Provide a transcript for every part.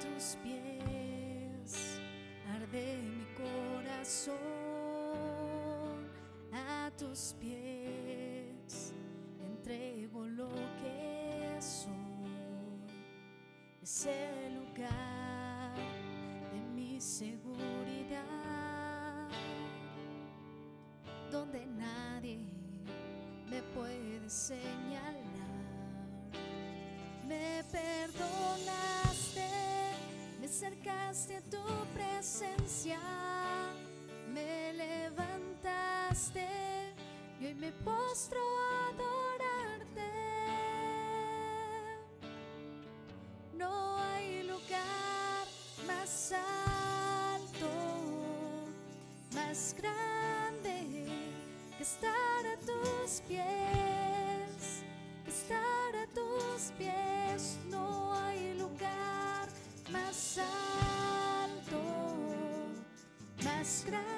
tus pies, arde mi corazón a tus pies, entrego lo que soy, es el lugar de mi seguridad, donde nadie me puede señalar, me perdona acercaste a tu presencia, me levantaste y hoy me postro a adorarte. No hay lugar más alto, más grande. nuestras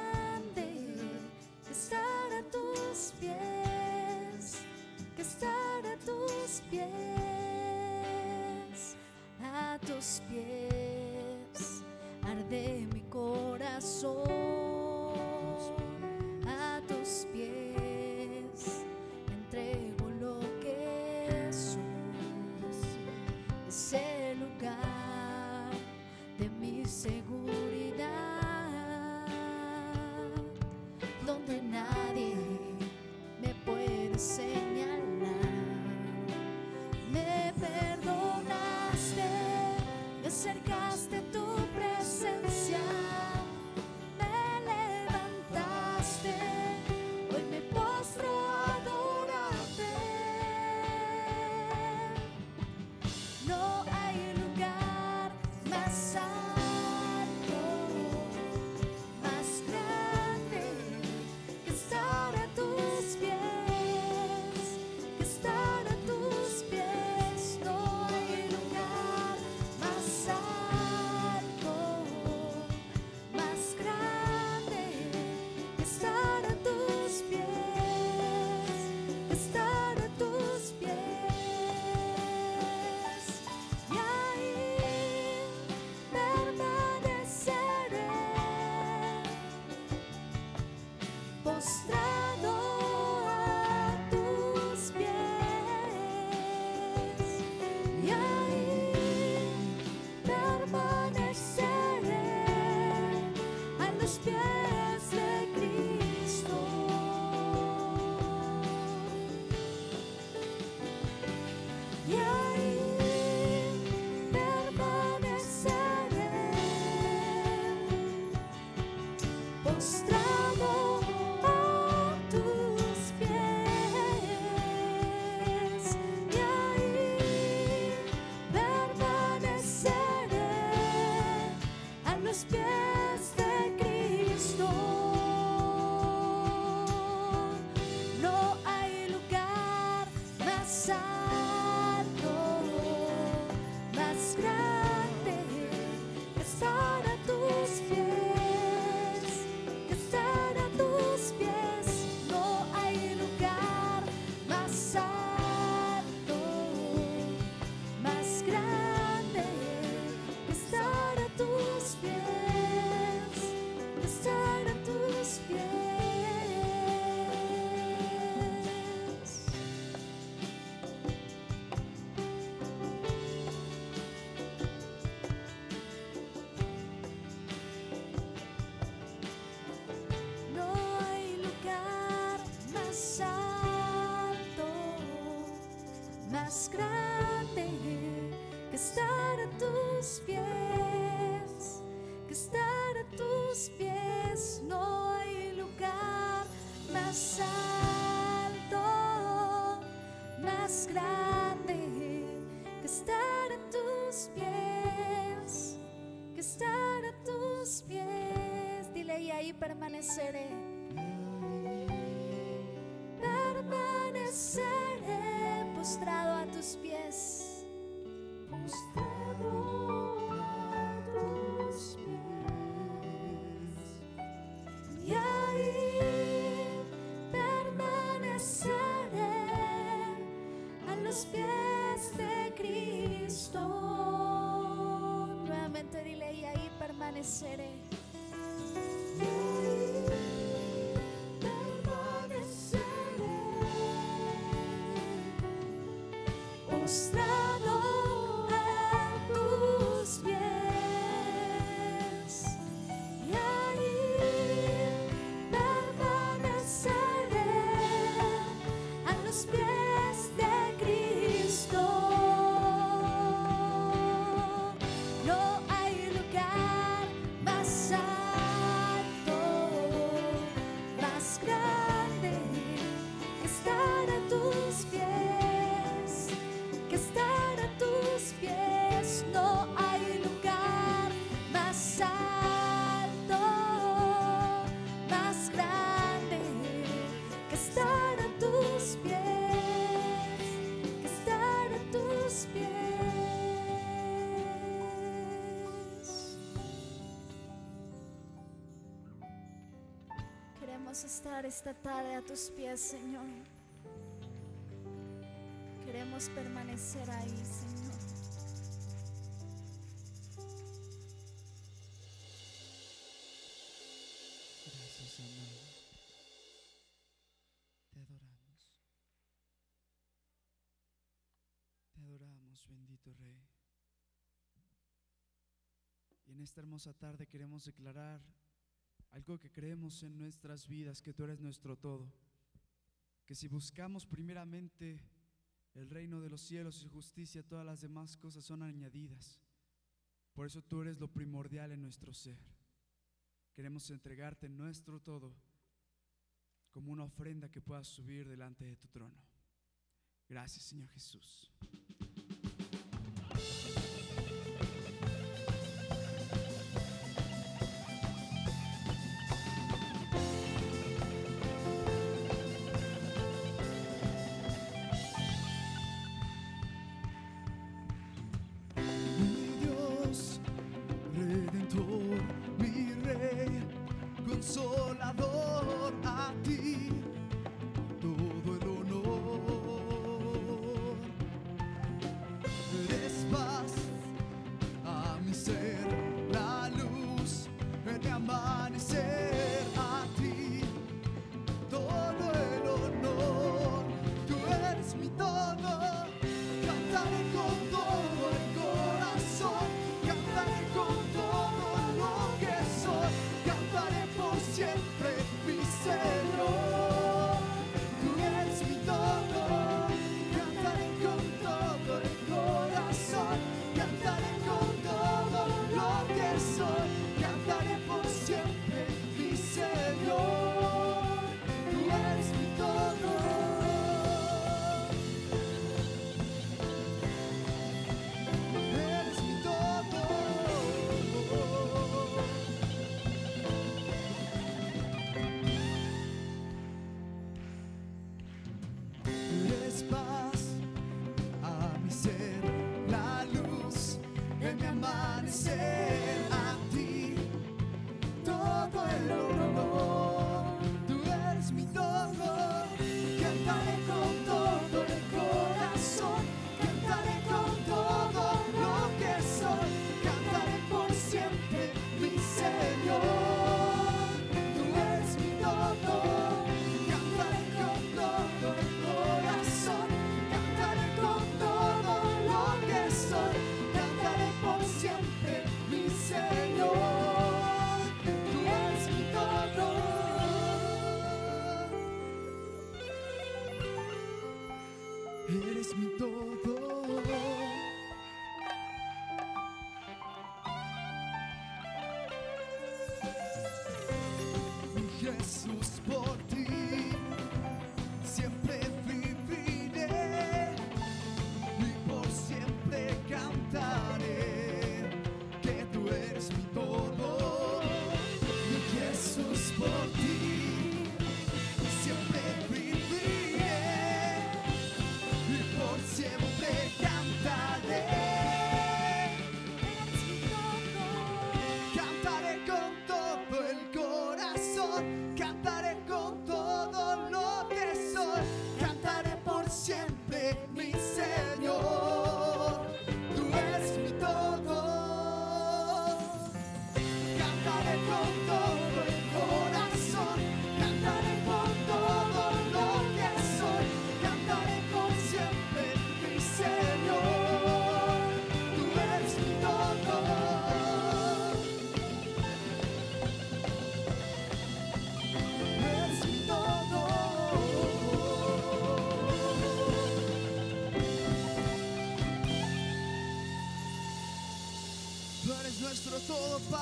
side. permaneceré esta tarde a tus pies, Señor. Queremos permanecer ahí, Señor. Gracias, Señor. Te adoramos. Te adoramos, bendito Rey. Y en esta hermosa tarde queremos declarar algo que creemos en nuestras vidas, que tú eres nuestro todo, que si buscamos primeramente el reino de los cielos y justicia, todas las demás cosas son añadidas. Por eso tú eres lo primordial en nuestro ser. Queremos entregarte nuestro todo como una ofrenda que puedas subir delante de tu trono. Gracias, Señor Jesús. Nuestro todo, Padre.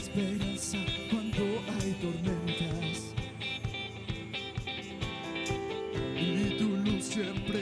Esperanza cuando hay tormentas. Y tu luz siempre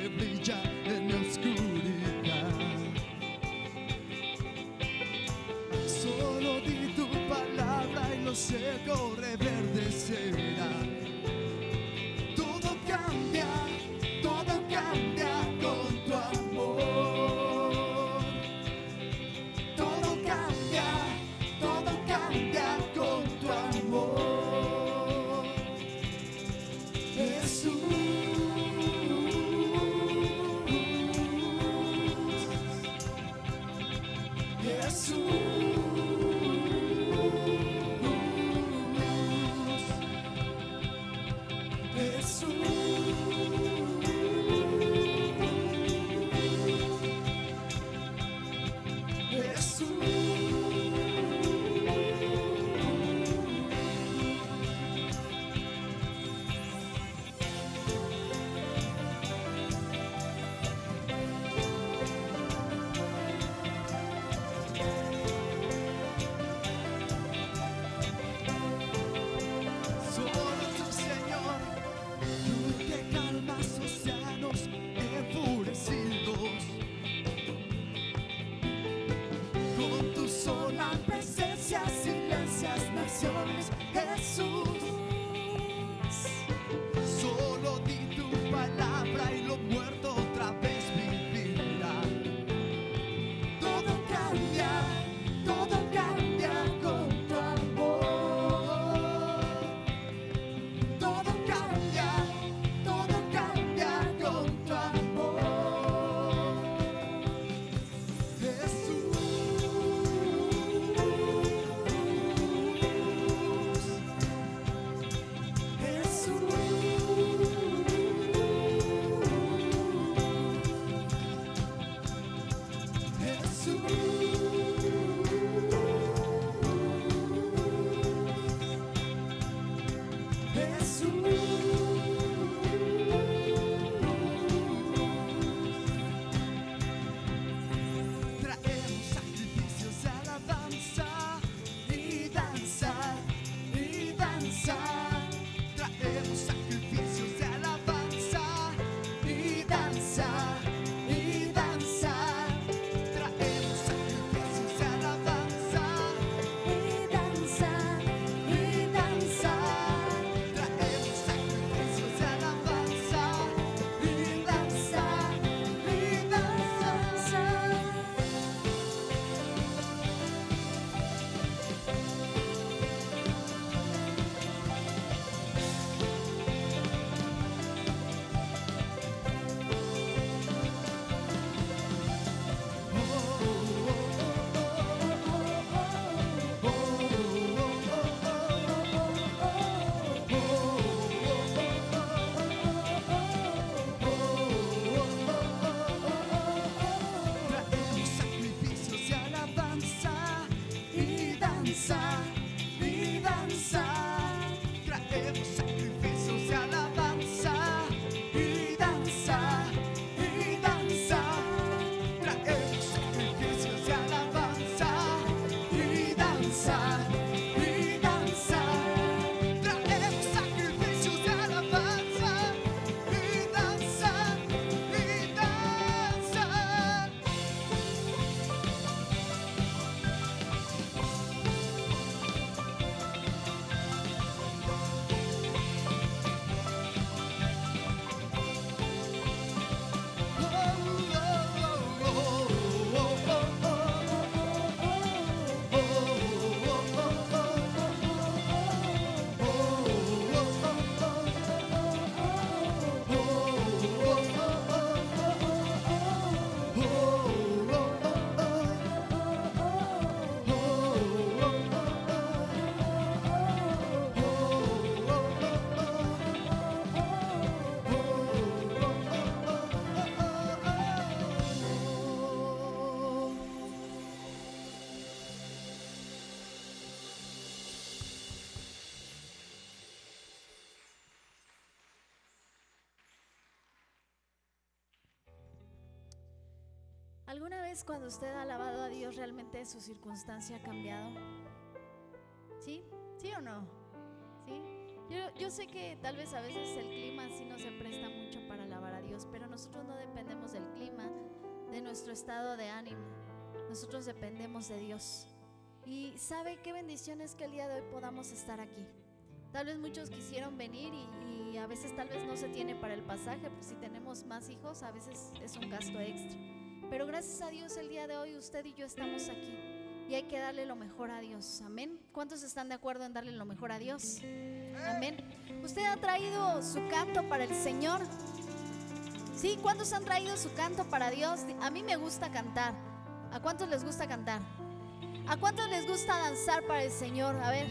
¿Alguna vez cuando usted ha alabado a Dios realmente su circunstancia ha cambiado? ¿Sí? ¿Sí o no? ¿Sí? Yo, yo sé que tal vez a veces el clima sí no se presta mucho para alabar a Dios, pero nosotros no dependemos del clima, de nuestro estado de ánimo. Nosotros dependemos de Dios. Y sabe qué bendición es que el día de hoy podamos estar aquí. Tal vez muchos quisieron venir y, a veces tal vez no se tiene para el pasaje, pues si tenemos más hijos a veces es un gasto extra. Pero gracias a Dios el día de hoy usted y yo estamos aquí y hay que darle lo mejor a Dios. Amén. ¿Cuántos están de acuerdo en darle lo mejor a Dios? Amén. ¿Usted ha traído su canto para el Señor? ¿Sí? ¿Cuántos han traído su canto para Dios? A mí me gusta cantar. ¿A cuántos les gusta cantar? ¿A cuántos les gusta danzar para el Señor? A ver.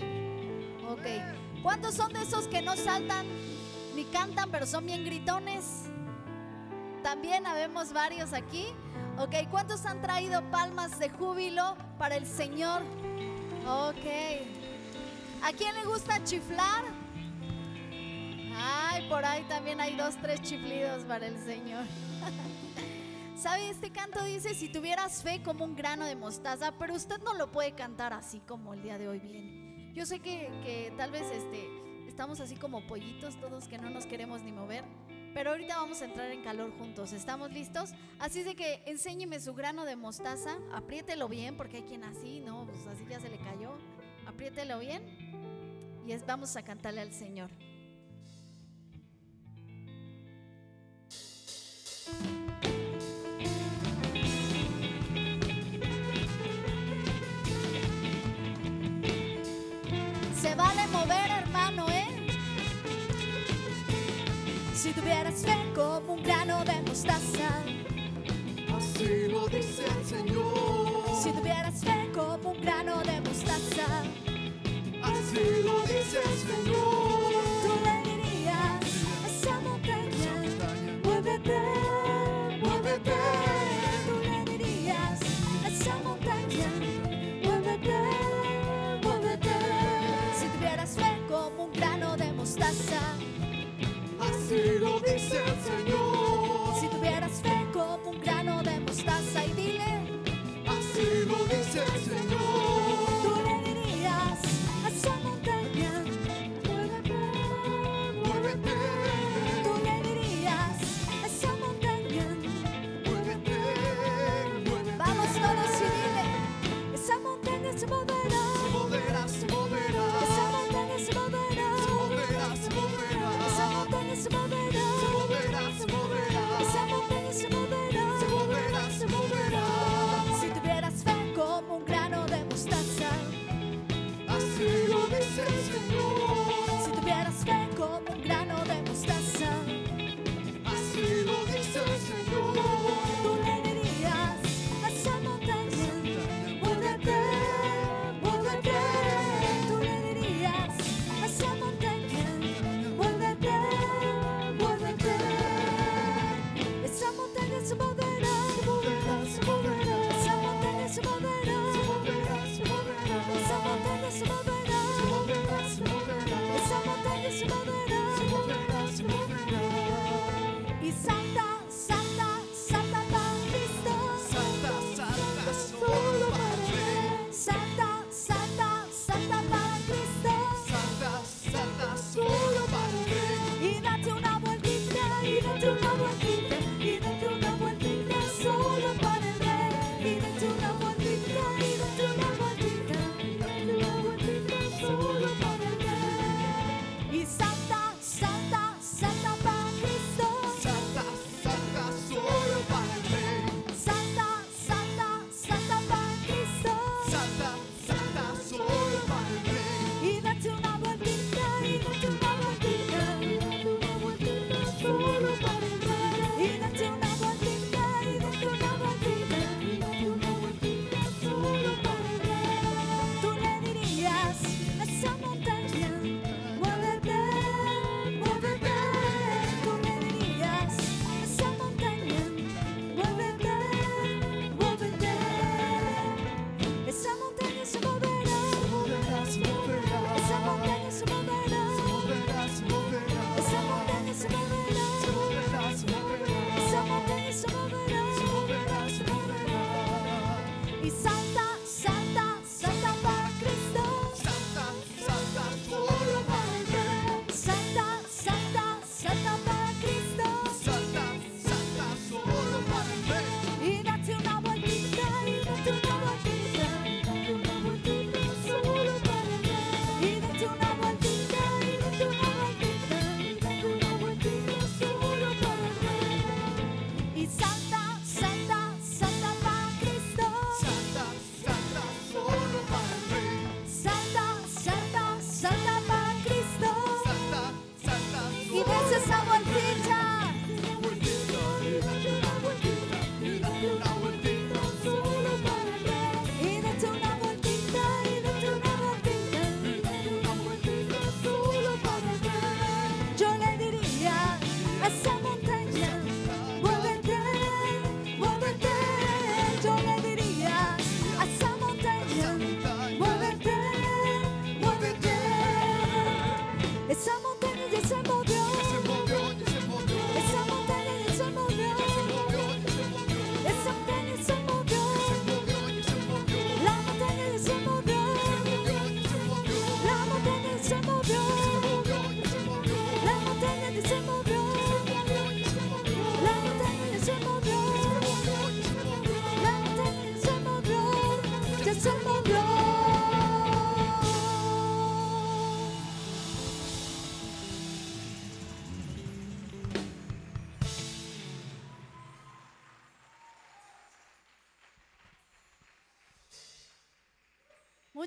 Ok. ¿Cuántos son de esos que no saltan ni cantan, pero son bien gritones? También habemos varios aquí. Ok, ¿cuántos han traído palmas de júbilo para el Señor? Ok. ¿A quién le gusta chiflar? Ay, por ahí también hay dos, tres chiflidos para el Señor. ¿Sabe? Este canto dice, si tuvieras fe como un grano de mostaza, pero usted no lo puede cantar así como el día de hoy bien. Yo sé que, que tal vez este, estamos así como pollitos todos que no nos queremos ni mover, pero ahorita vamos a entrar en calor juntos. ¿Estamos listos? Así de que enséñeme su grano de mostaza, apriételo bien, porque hay quien así, ¿no? Pues así ya se le cayó. Apriételo bien y es, vamos a cantarle al Señor. Se vale mover, Si tuvieras fe como un grano de mostaza, Así lo dice el Señor. si tuvieras fe como un grano de mostaza, Así lo dice el Señor. Lo dice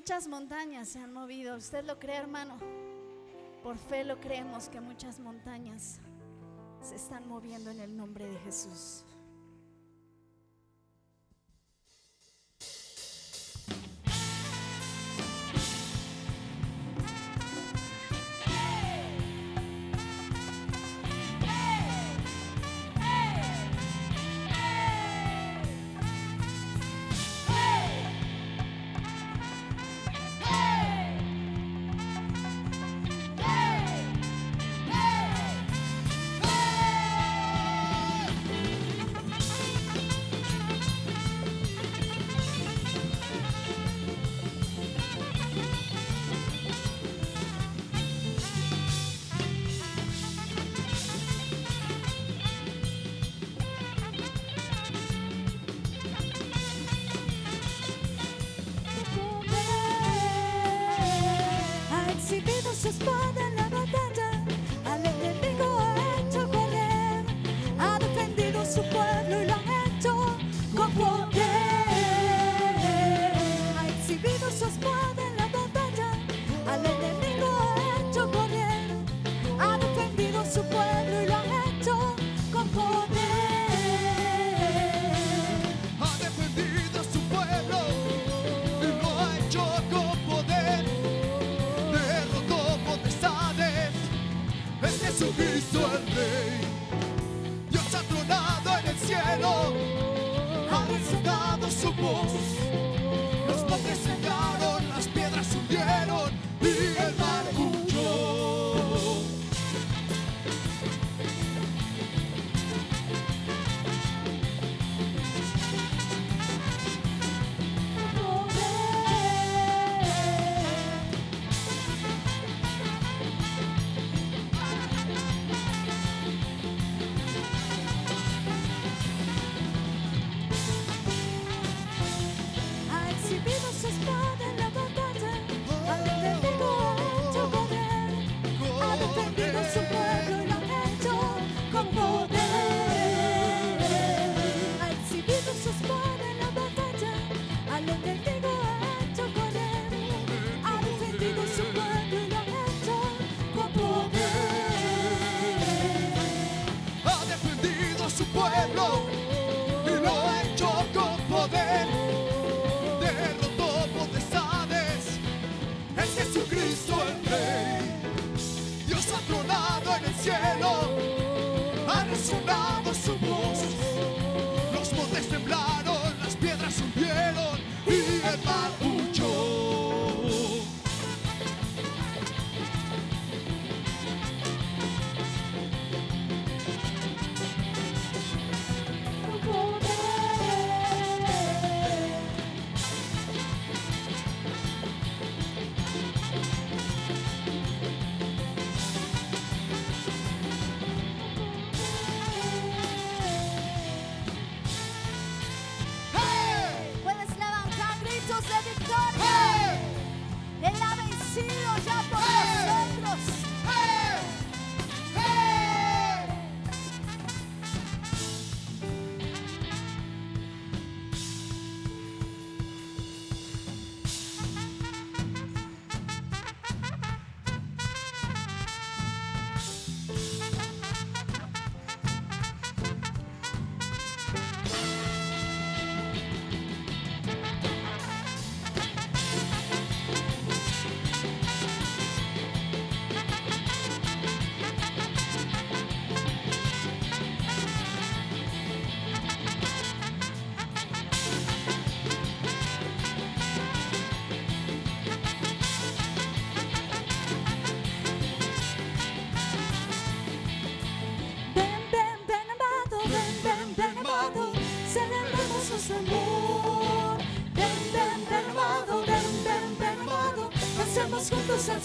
Muchas montañas se han movido. ¿Usted lo cree, hermano? Por fe lo creemos que muchas montañas se están moviendo en el nombre de Jesús.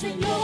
Senhor.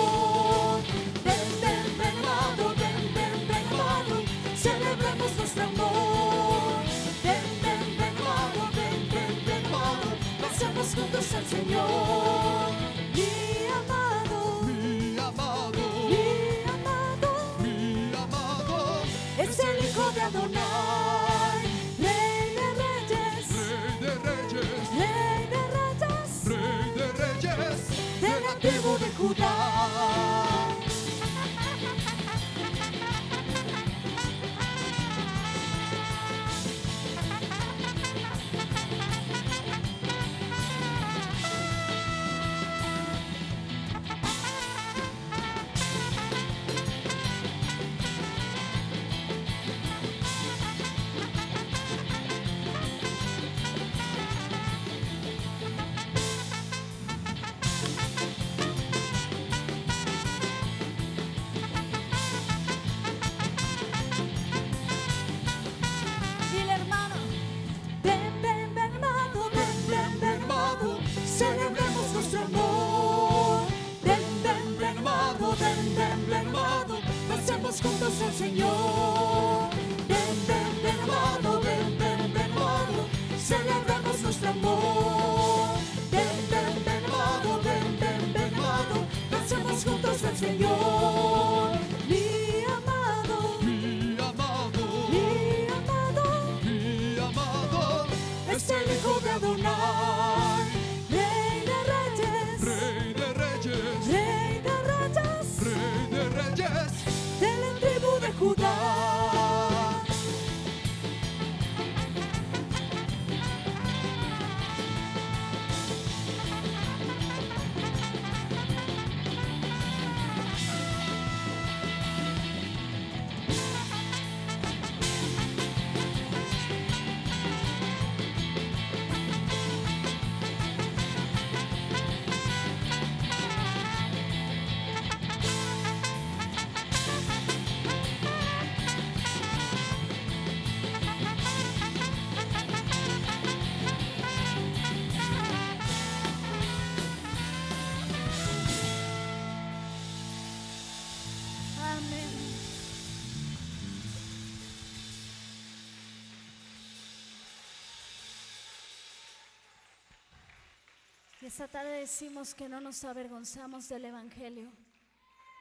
Y esta tarde decimos que no nos avergonzamos del Evangelio,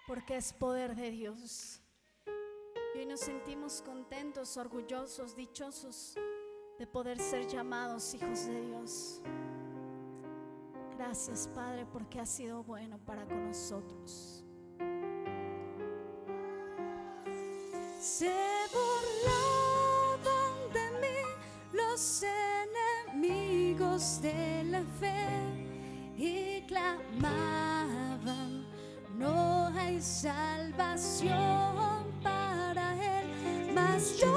porque es poder de Dios. Y hoy nos sentimos contentos, orgullosos, dichosos de poder ser llamados hijos de Dios. Gracias, Padre, porque has sido bueno para con nosotros. Se burlaban de mí los enemigos de la fe no hay salvación para él, mas yo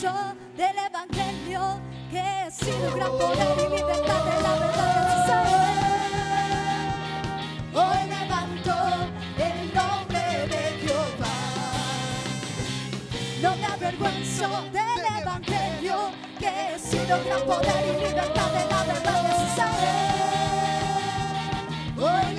del evangelio que ha sido gran poder y libertad de la verdad sabe. Hoy levanto el nombre de. No me avergüenzo del evangelio que ha sido gran poder y libertad de la verdad se sabe. Hoy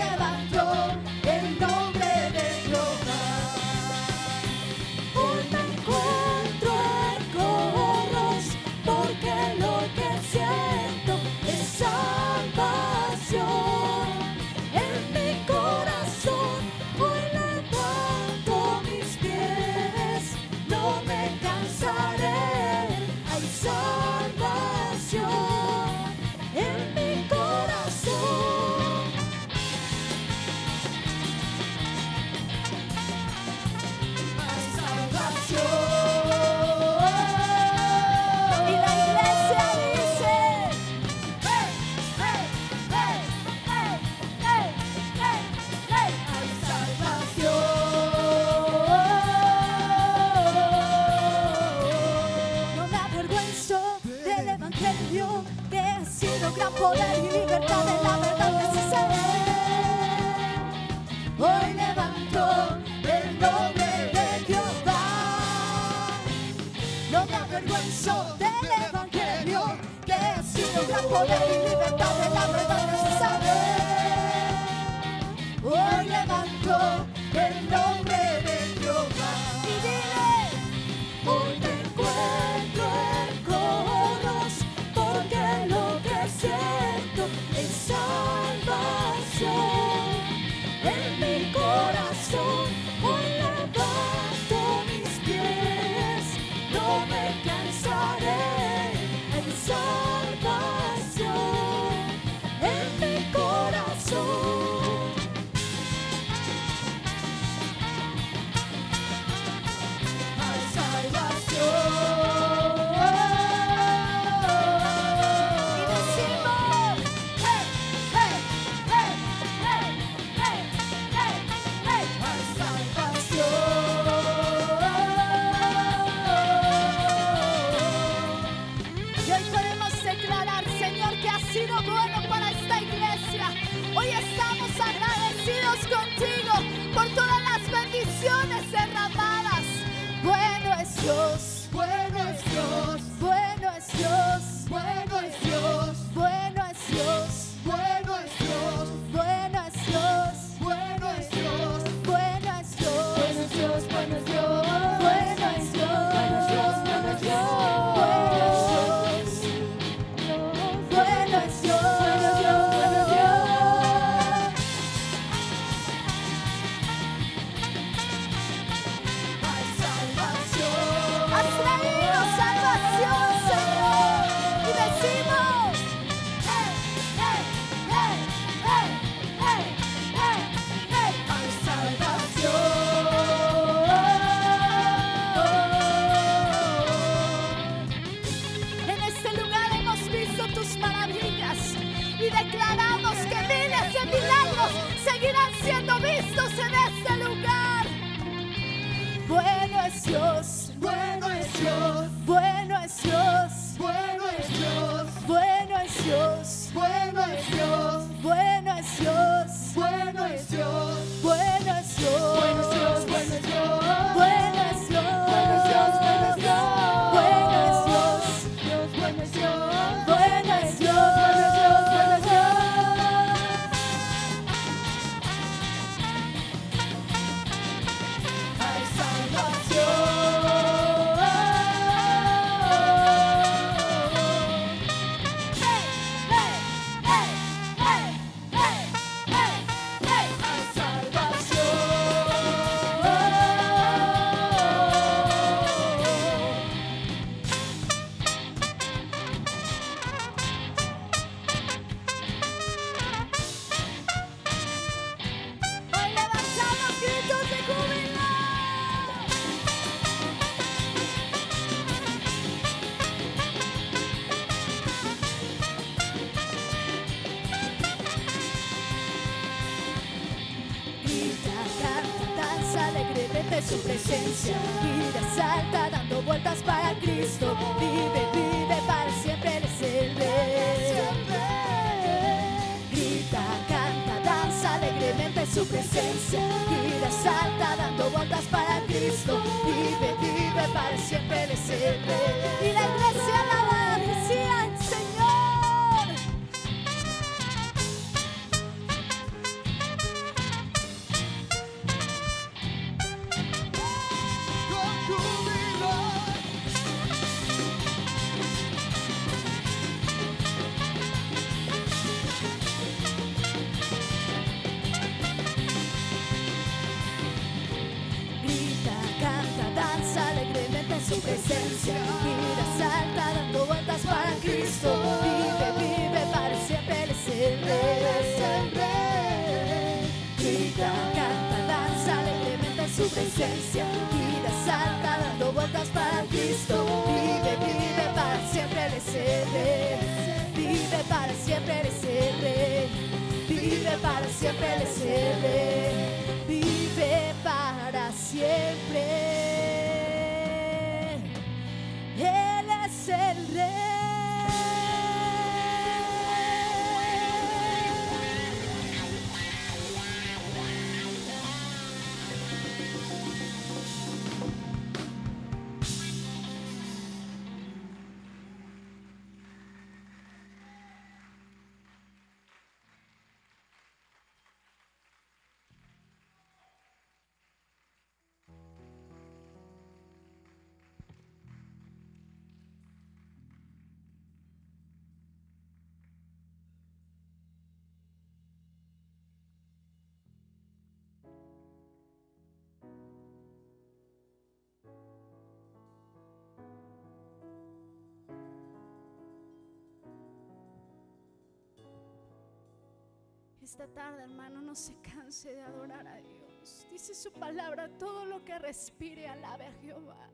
esta tarde, hermano, no se canse de adorar a Dios. Dice su palabra, todo lo que respire, alabe a Jehová.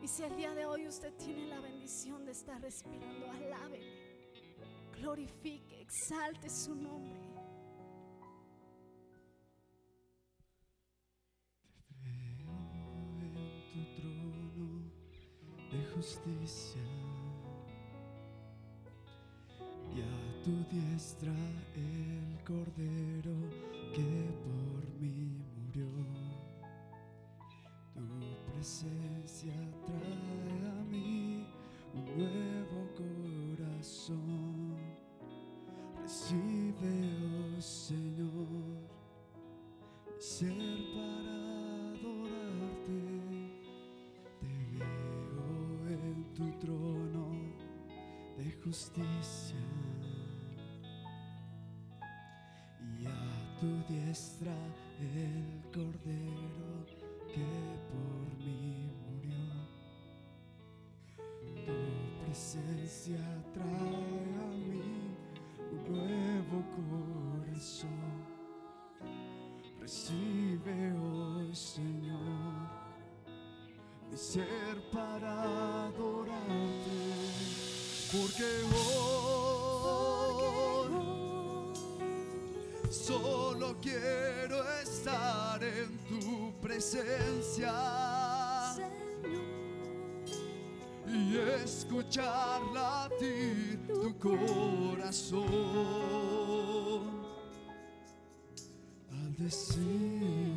Y si el día de hoy usted tiene la bendición de estar respirando, alábele, glorifique, exalte su nombre. Veo en tu trono de justicia tu diestra el cordero que por mí murió. Tu presencia trae a mí un nuevo corazón. Recibe, oh Señor, ser para adorarte. Te veo en tu trono de justicia diestra el cordero que por mí murió. Tu presencia trae presencia. Y escuchar latir tu corazón. Al decirme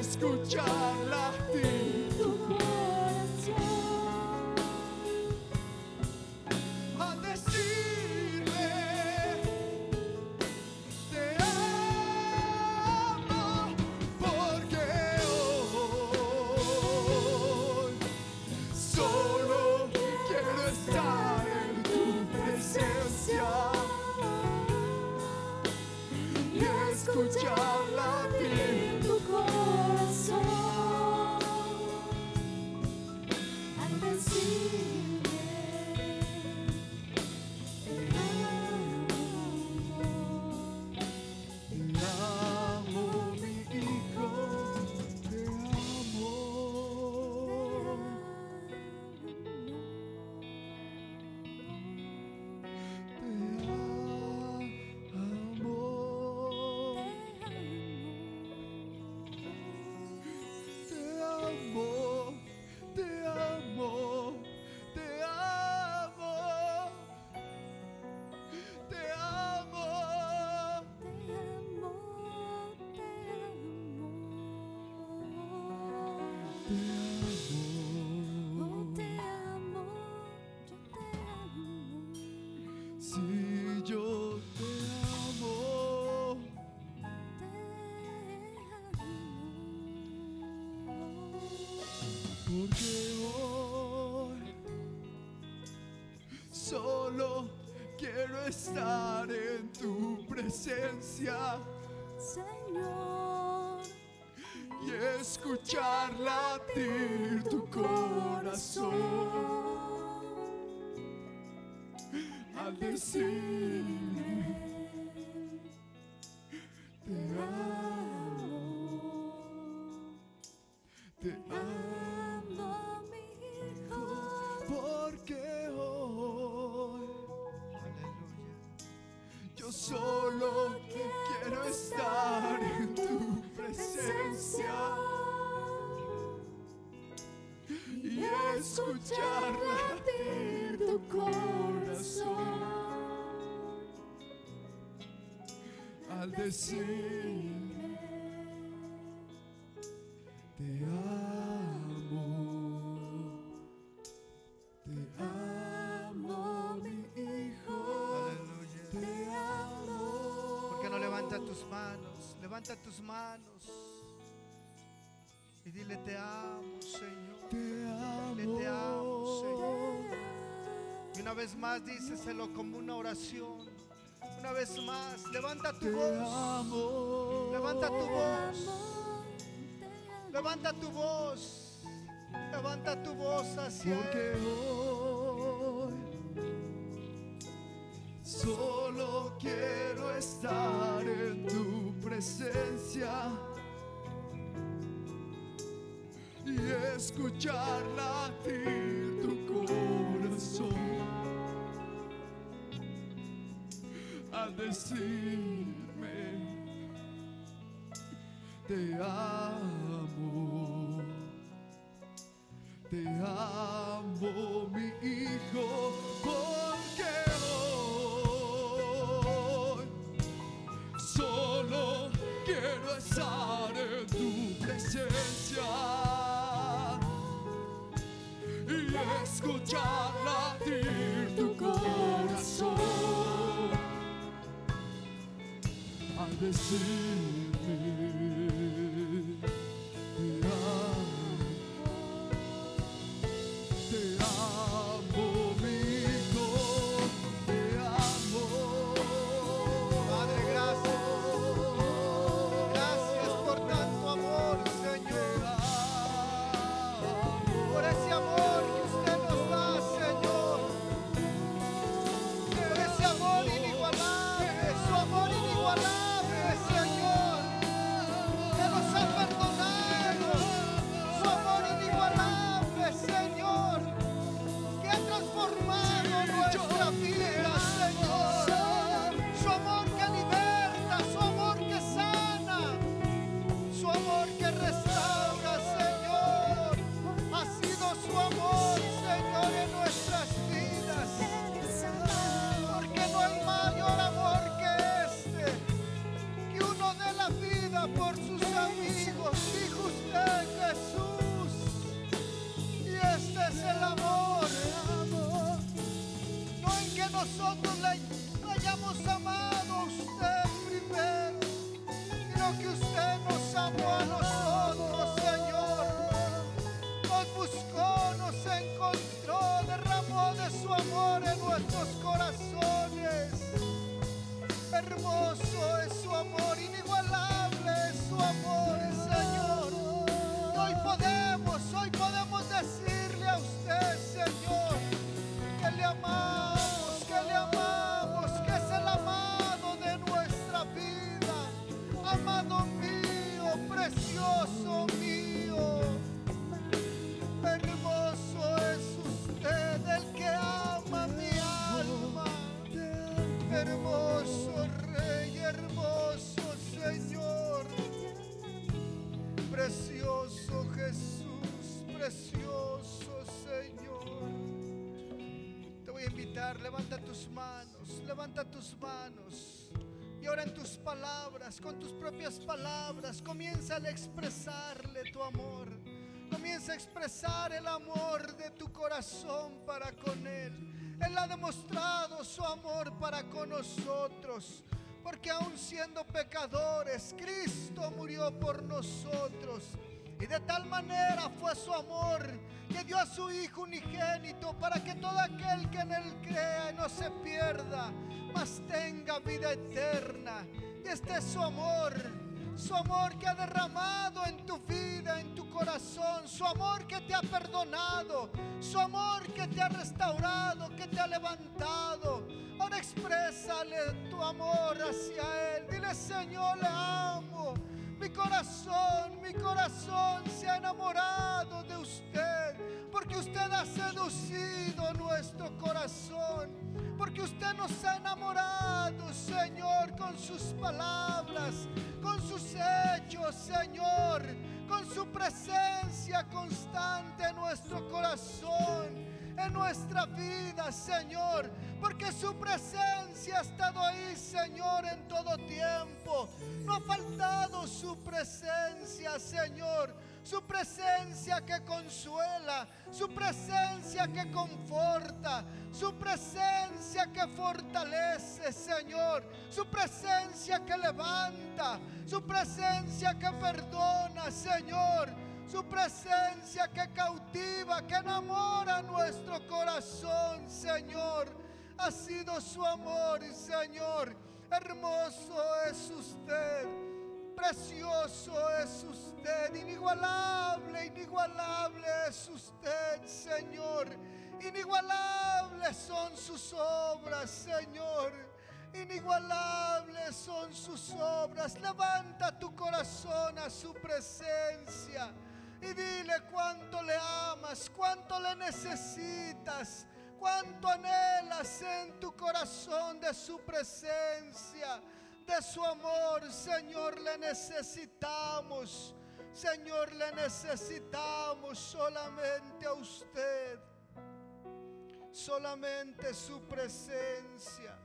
escuchar latir tu estar en tu presencia Señor. y escuchar latir tu corazón al decirme escuchar latir tu corazón. Al decirme más díceselo como una oración. Una vez más, levanta tu Te voz. amo. Levanta tu voz. Amo. Levanta tu voz. Levanta tu voz hacia Porque Él. hoy solo quiero estar en tu presencia y escuchar latir tu al decirme te amo. Con tus propias palabras, comienza a expresarle tu amor. Comienza a expresar el amor de tu corazón para con Él. Él ha demostrado su amor para con nosotros. Porque aun siendo pecadores, Cristo murió por nosotros. Y de tal manera fue su amor que dio a su Hijo unigénito para que todo aquel que en él crea no se pierda, mas tenga vida eterna. Este es su amor, su amor que ha derramado en tu vida, en tu corazón, su amor que te ha perdonado, su amor que te ha restaurado, que te ha levantado. Ahora exprésale tu amor hacia Él. Dile, Señor, le amo. Mi corazón, mi corazón se ha enamorado de usted, porque usted ha seducido nuestro corazón, porque usted nos ha enamorado, Señor, con sus palabras, con sus hechos, Señor, con su presencia constante en nuestro corazón en nuestra vida, Señor, porque su presencia ha estado ahí, Señor, en todo tiempo. No ha faltado su presencia, Señor. Su presencia que consuela, su presencia que conforta, su presencia que fortalece, Señor, su presencia que levanta, su presencia que perdona, Señor su presencia que cautiva, que enamora nuestro corazón, Señor. Ha sido su amor, Señor. Hermoso es usted, precioso es usted, inigualable, inigualable es usted, Señor. Inigualables son sus obras, Señor. Inigualables son sus obras. Levanta tu corazón a su presencia y dile cuánto le amas, cuánto le necesitas, cuánto anhelas en tu corazón de su presencia, de su amor. Señor, le necesitamos. Señor, le necesitamos solamente a usted. Solamente su presencia.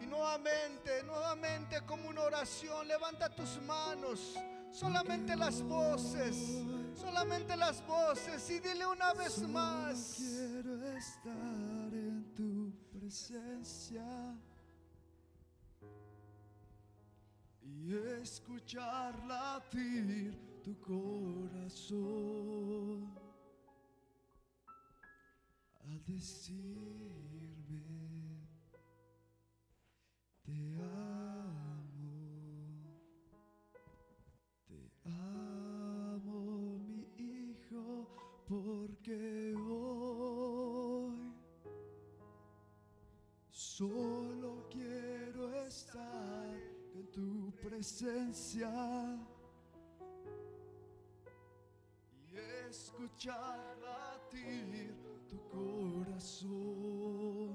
Y nuevamente, nuevamente como una oración, levanta tus manos. Solamente las voces, solamente las voces. Y dile una vez más. Quiero estar en tu presencia y escuchar latir tu corazón al decirme te amo, porque hoy solo quiero estar en tu presencia y escuchar latir tu corazón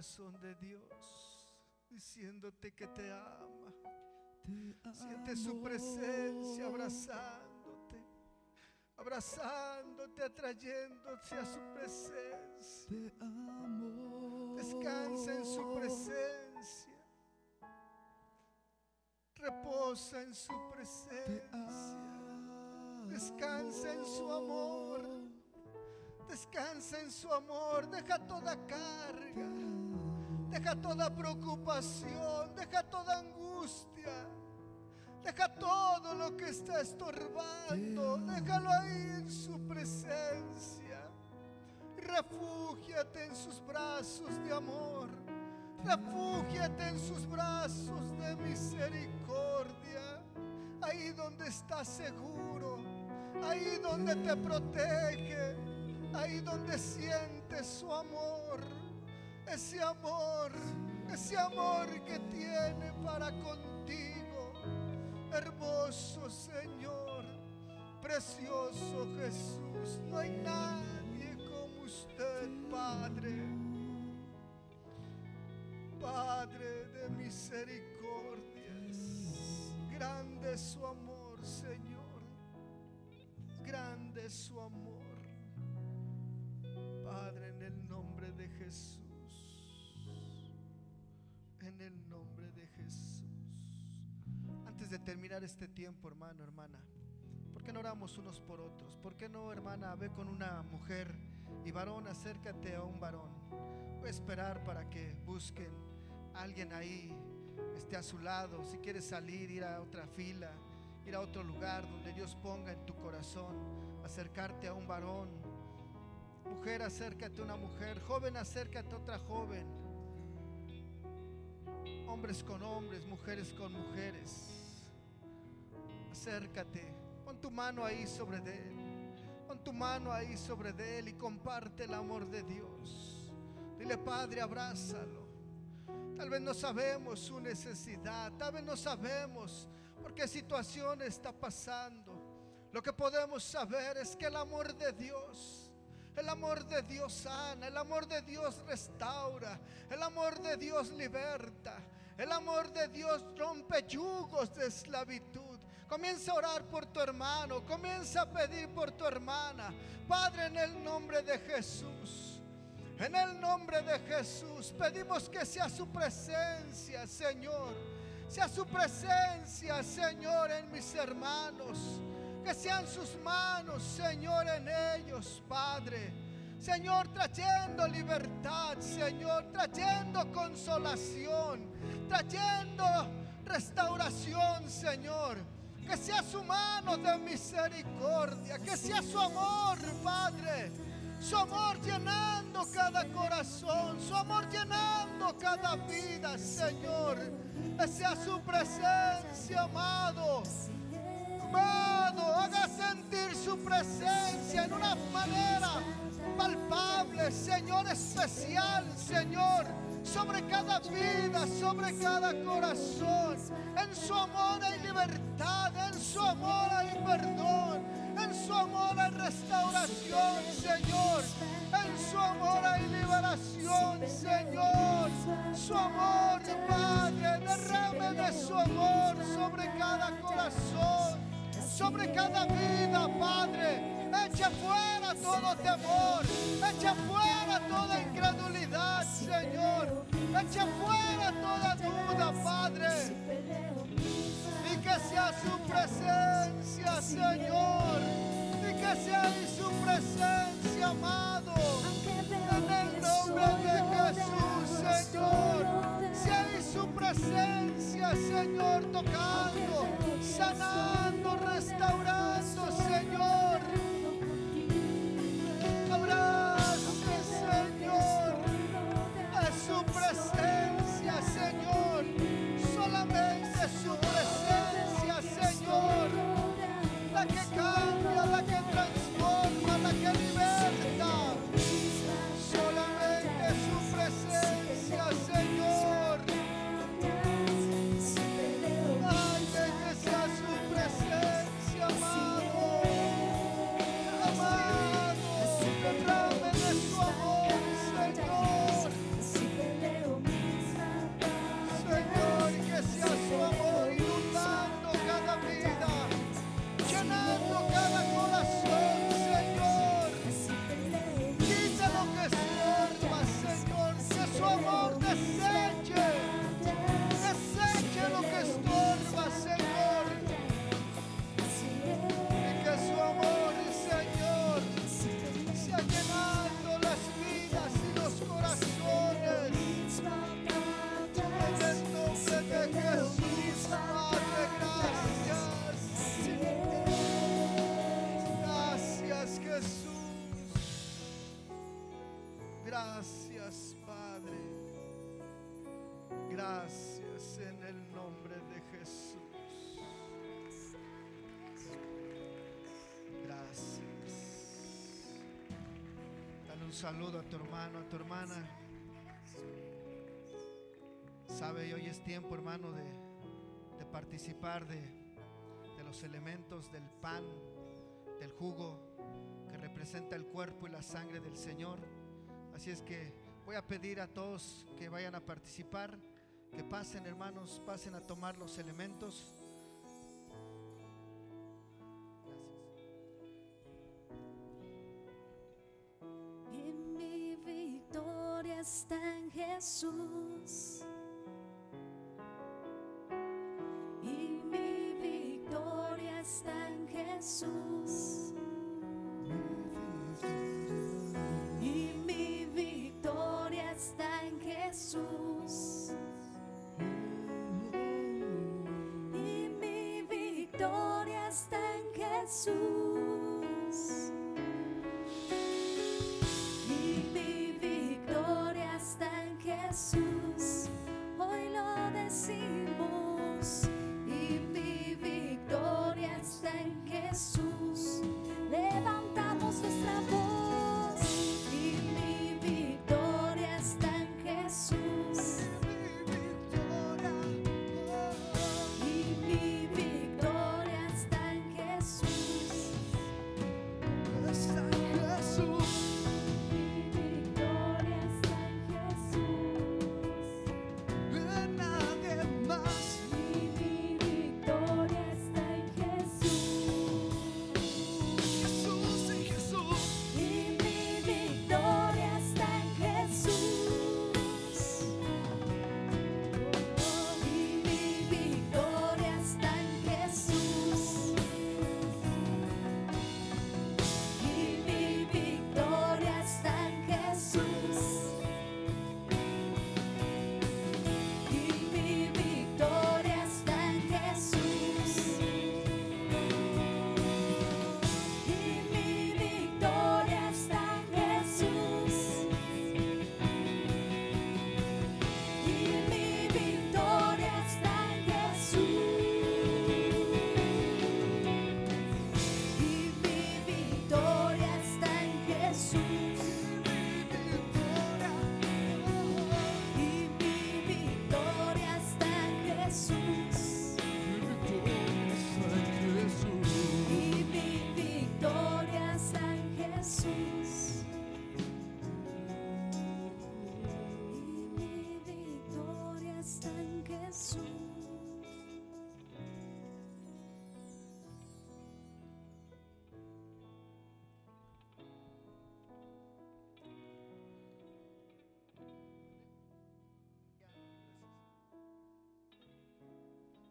corazón de Dios diciéndote que te ama. Te Siente su presencia abrazándote, abrazándote, atrayéndote a su presencia. Te amo. Descansa en su presencia. Reposa en su presencia. Descansa en su amor. Descansa en su amor. Deja toda carga. Deja toda preocupación. Deja toda angustia. Deja todo lo que está estorbando. Déjalo ahí en su presencia. Refúgiate en sus brazos de amor. Refúgiate en sus brazos de misericordia. Ahí donde estás seguro. Ahí donde te protege. Ahí donde sientes su amor. Ese amor. Ese amor que tiene para contigo. Hermoso Señor. Precioso Jesús. No hay nadie como usted, Padre. Padre de misericordias. Grande su amor, Señor. Grande su amor. Padre, en el nombre de Jesús. El nombre de Jesús. Antes de terminar este tiempo, hermano, hermana, ¿por qué no oramos unos por otros? ¿Por qué no, hermana, ve con una mujer y varón, acércate a un varón? Voy a esperar para que busquen a alguien ahí, esté a su lado. Si quieres salir, ir a otra fila, ir a otro lugar donde Dios ponga en tu corazón, acercarte a un varón. Mujer, acércate a una mujer. Joven, acércate a otra joven. Hombres con hombres, mujeres con mujeres. Acércate. Pon tu mano ahí sobre de él. Pon tu mano ahí sobre de él y comparte el amor de Dios. Dile, Padre, abrázalo. Tal vez no sabemos su necesidad. Tal vez no sabemos por qué situación está pasando. Lo que podemos saber es que el amor de Dios, el amor de Dios sana, el amor de Dios restaura, el amor de Dios liberta, el amor de Dios rompe yugos de esclavitud. Comienza a orar por tu hermano, comienza a pedir por tu hermana. Padre, en el nombre de Jesús, en el nombre de Jesús, pedimos que sea su presencia, Señor. Sea su presencia, Señor, en mis hermanos. Que sean sus manos, Señor, en ellos, Padre. Señor, trayendo libertad, Señor, trayendo consolación, trayendo restauración, Señor. Que sea su mano de misericordia, que sea su amor, Padre. Su amor llenando cada corazón, su amor llenando cada vida, Señor. Que sea su presencia, amado. Amado, haga sentir su presencia en una manera palpable, Señor, especial, Señor, sobre cada vida, sobre cada corazón. En su amor hay libertad, en su amor hay perdón, en su amor hay restauración, Señor. En su amor hay liberación, Señor. Su amor, Padre, derrame de su amor sobre cada corazón sobre cada vida, Padre. Echa fuera todo temor, echa fuera toda incredulidad, Señor. Echa fuera toda duda, Padre. Y que sea su presencia, Señor. Y que sea ahí su presencia, amado. En el nombre de Jesús, Señor. Sea su presencia, Señor, tocando, sanando, restaurando, Señor. Gracias, Padre. Gracias en el nombre de Jesús. Gracias. Dale un saludo a tu hermano, a tu hermana. Sabe, hoy es tiempo, hermano, de, de participar de, de los elementos del pan, del jugo que representa el cuerpo y la sangre del Señor. Así es que voy a pedir a todos que vayan a participar, que pasen hermanos, pasen a tomar los elementos. Gracias. Mi victoria está en Jesús. Y mi victoria está en Jesús. Jesús.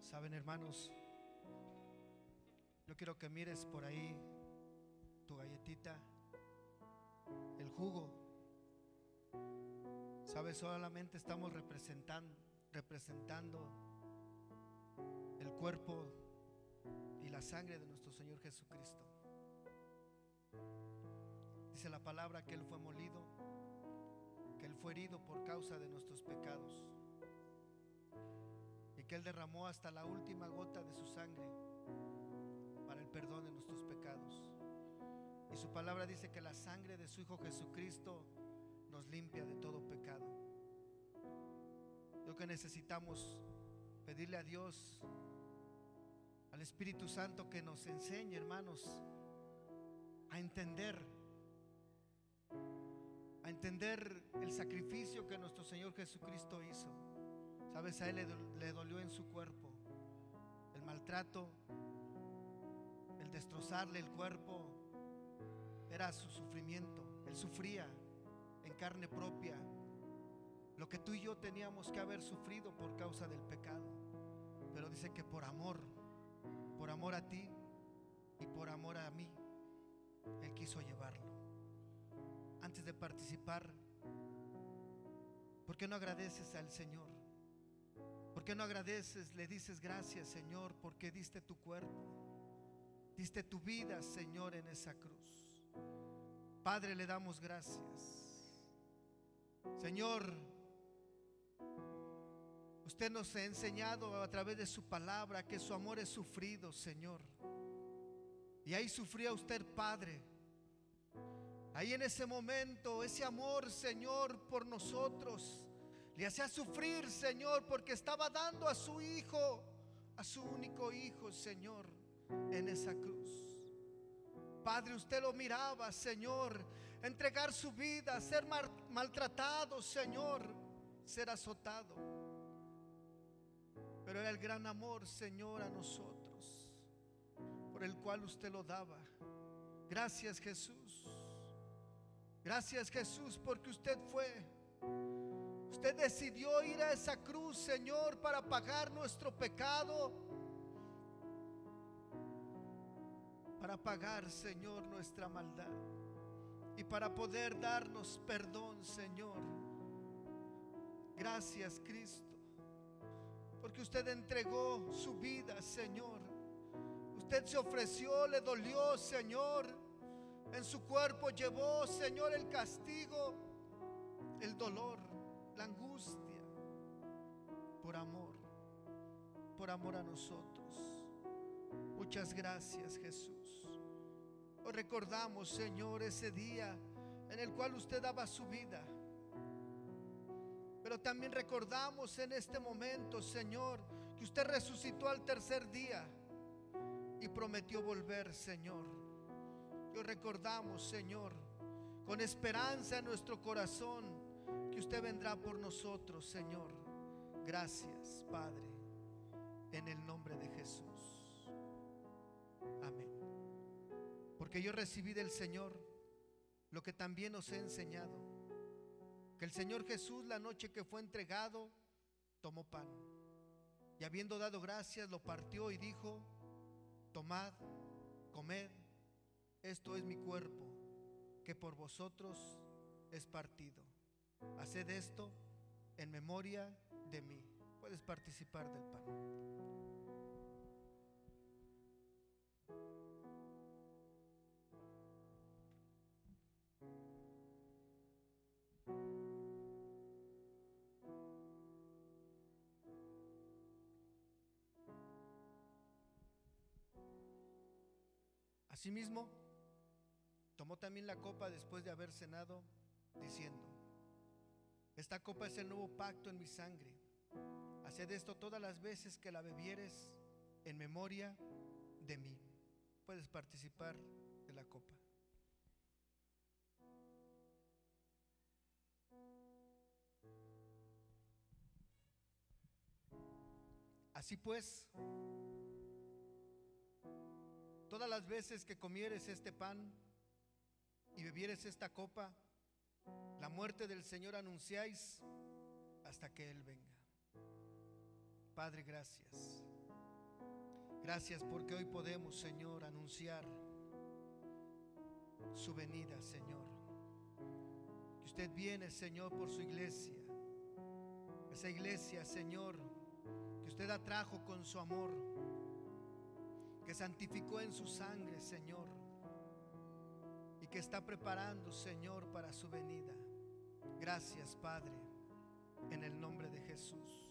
Saben, hermanos, yo quiero que mires por ahí tu galletita, el jugo. Sabes, solamente estamos representando, representando el cuerpo y la sangre de nuestro Señor Jesucristo. Dice la palabra que Él fue molido, que Él fue herido por causa de nuestros pecados que Él derramó hasta la última gota de su sangre para el perdón de nuestros pecados. Y su palabra dice que la sangre de su Hijo Jesucristo nos limpia de todo pecado. Lo que necesitamos pedirle a Dios, al Espíritu Santo que nos enseñe, hermanos, a entender, a entender el sacrificio que nuestro Señor Jesucristo hizo. Sabes, a Él le, dol- le dolió en su cuerpo el maltrato, el destrozarle el cuerpo, era su sufrimiento. Él sufría en carne propia lo que tú y yo teníamos que haber sufrido por causa del pecado. Pero dice que por amor, por amor a ti y por amor a mí, Él quiso llevarlo. Antes de participar, ¿por qué no agradeces al Señor? ¿Por qué no agradeces, le dices gracias, Señor, porque diste tu cuerpo? Diste tu vida, Señor, en esa cruz. Padre, le damos gracias. Señor, usted nos ha enseñado a través de su palabra que su amor es sufrido, Señor. Y ahí sufría usted, Padre. Ahí en ese momento, ese amor, Señor, por nosotros, le hacía sufrir, Señor, porque estaba dando a su hijo, a su único hijo, Señor, en esa cruz. Padre, usted lo miraba, Señor, entregar su vida, ser maltratado, Señor, ser azotado. Pero era el gran amor, Señor, a nosotros, por el cual usted lo daba. Gracias, Jesús. Gracias, Jesús, porque usted fue. Usted decidió ir a esa cruz, Señor, para pagar nuestro pecado. para pagar, Señor, nuestra maldad y para poder darnos perdón, Señor. Gracias, Cristo, porque usted entregó su vida, Señor. Usted se ofreció, le dolió, Señor. En su cuerpo llevó, Señor, el castigo, el dolor, la angustia, por amor, por amor a nosotros. Muchas gracias, Jesús. Hoy recordamos, Señor, ese día en el cual usted daba su vida. Pero también recordamos en este momento, Señor, que usted resucitó al tercer día y prometió volver, Señor. Y hoy recordamos, Señor, con esperanza en nuestro corazón, que usted vendrá por nosotros, Señor. Gracias, Padre, en el nombre de Jesús. Amén. Porque yo recibí del Señor lo que también os he enseñado. Que el Señor Jesús la noche que fue entregado, tomó pan. Y habiendo dado gracias, lo partió y dijo, tomad, comed, esto es mi cuerpo, que por vosotros es partido. Haced esto en memoria de mí. Puedes participar del pan. Asimismo, tomó también la copa después de haber cenado, diciendo, esta copa es el nuevo pacto en mi sangre. Haced esto todas las veces que la bebieres en memoria de mí. Puedes participar de la copa. Así pues, todas las veces que comieres este pan y bebieres esta copa, la muerte del Señor anunciáis hasta que Él venga. Padre, gracias. Gracias porque hoy podemos, Señor, anunciar su venida, Señor. Que usted viene, Señor, por su iglesia. Esa iglesia, Señor, que usted atrajo con su amor, que santificó en su sangre, Señor, que está preparando, Señor, para su venida. Gracias, Padre, en el nombre de Jesús.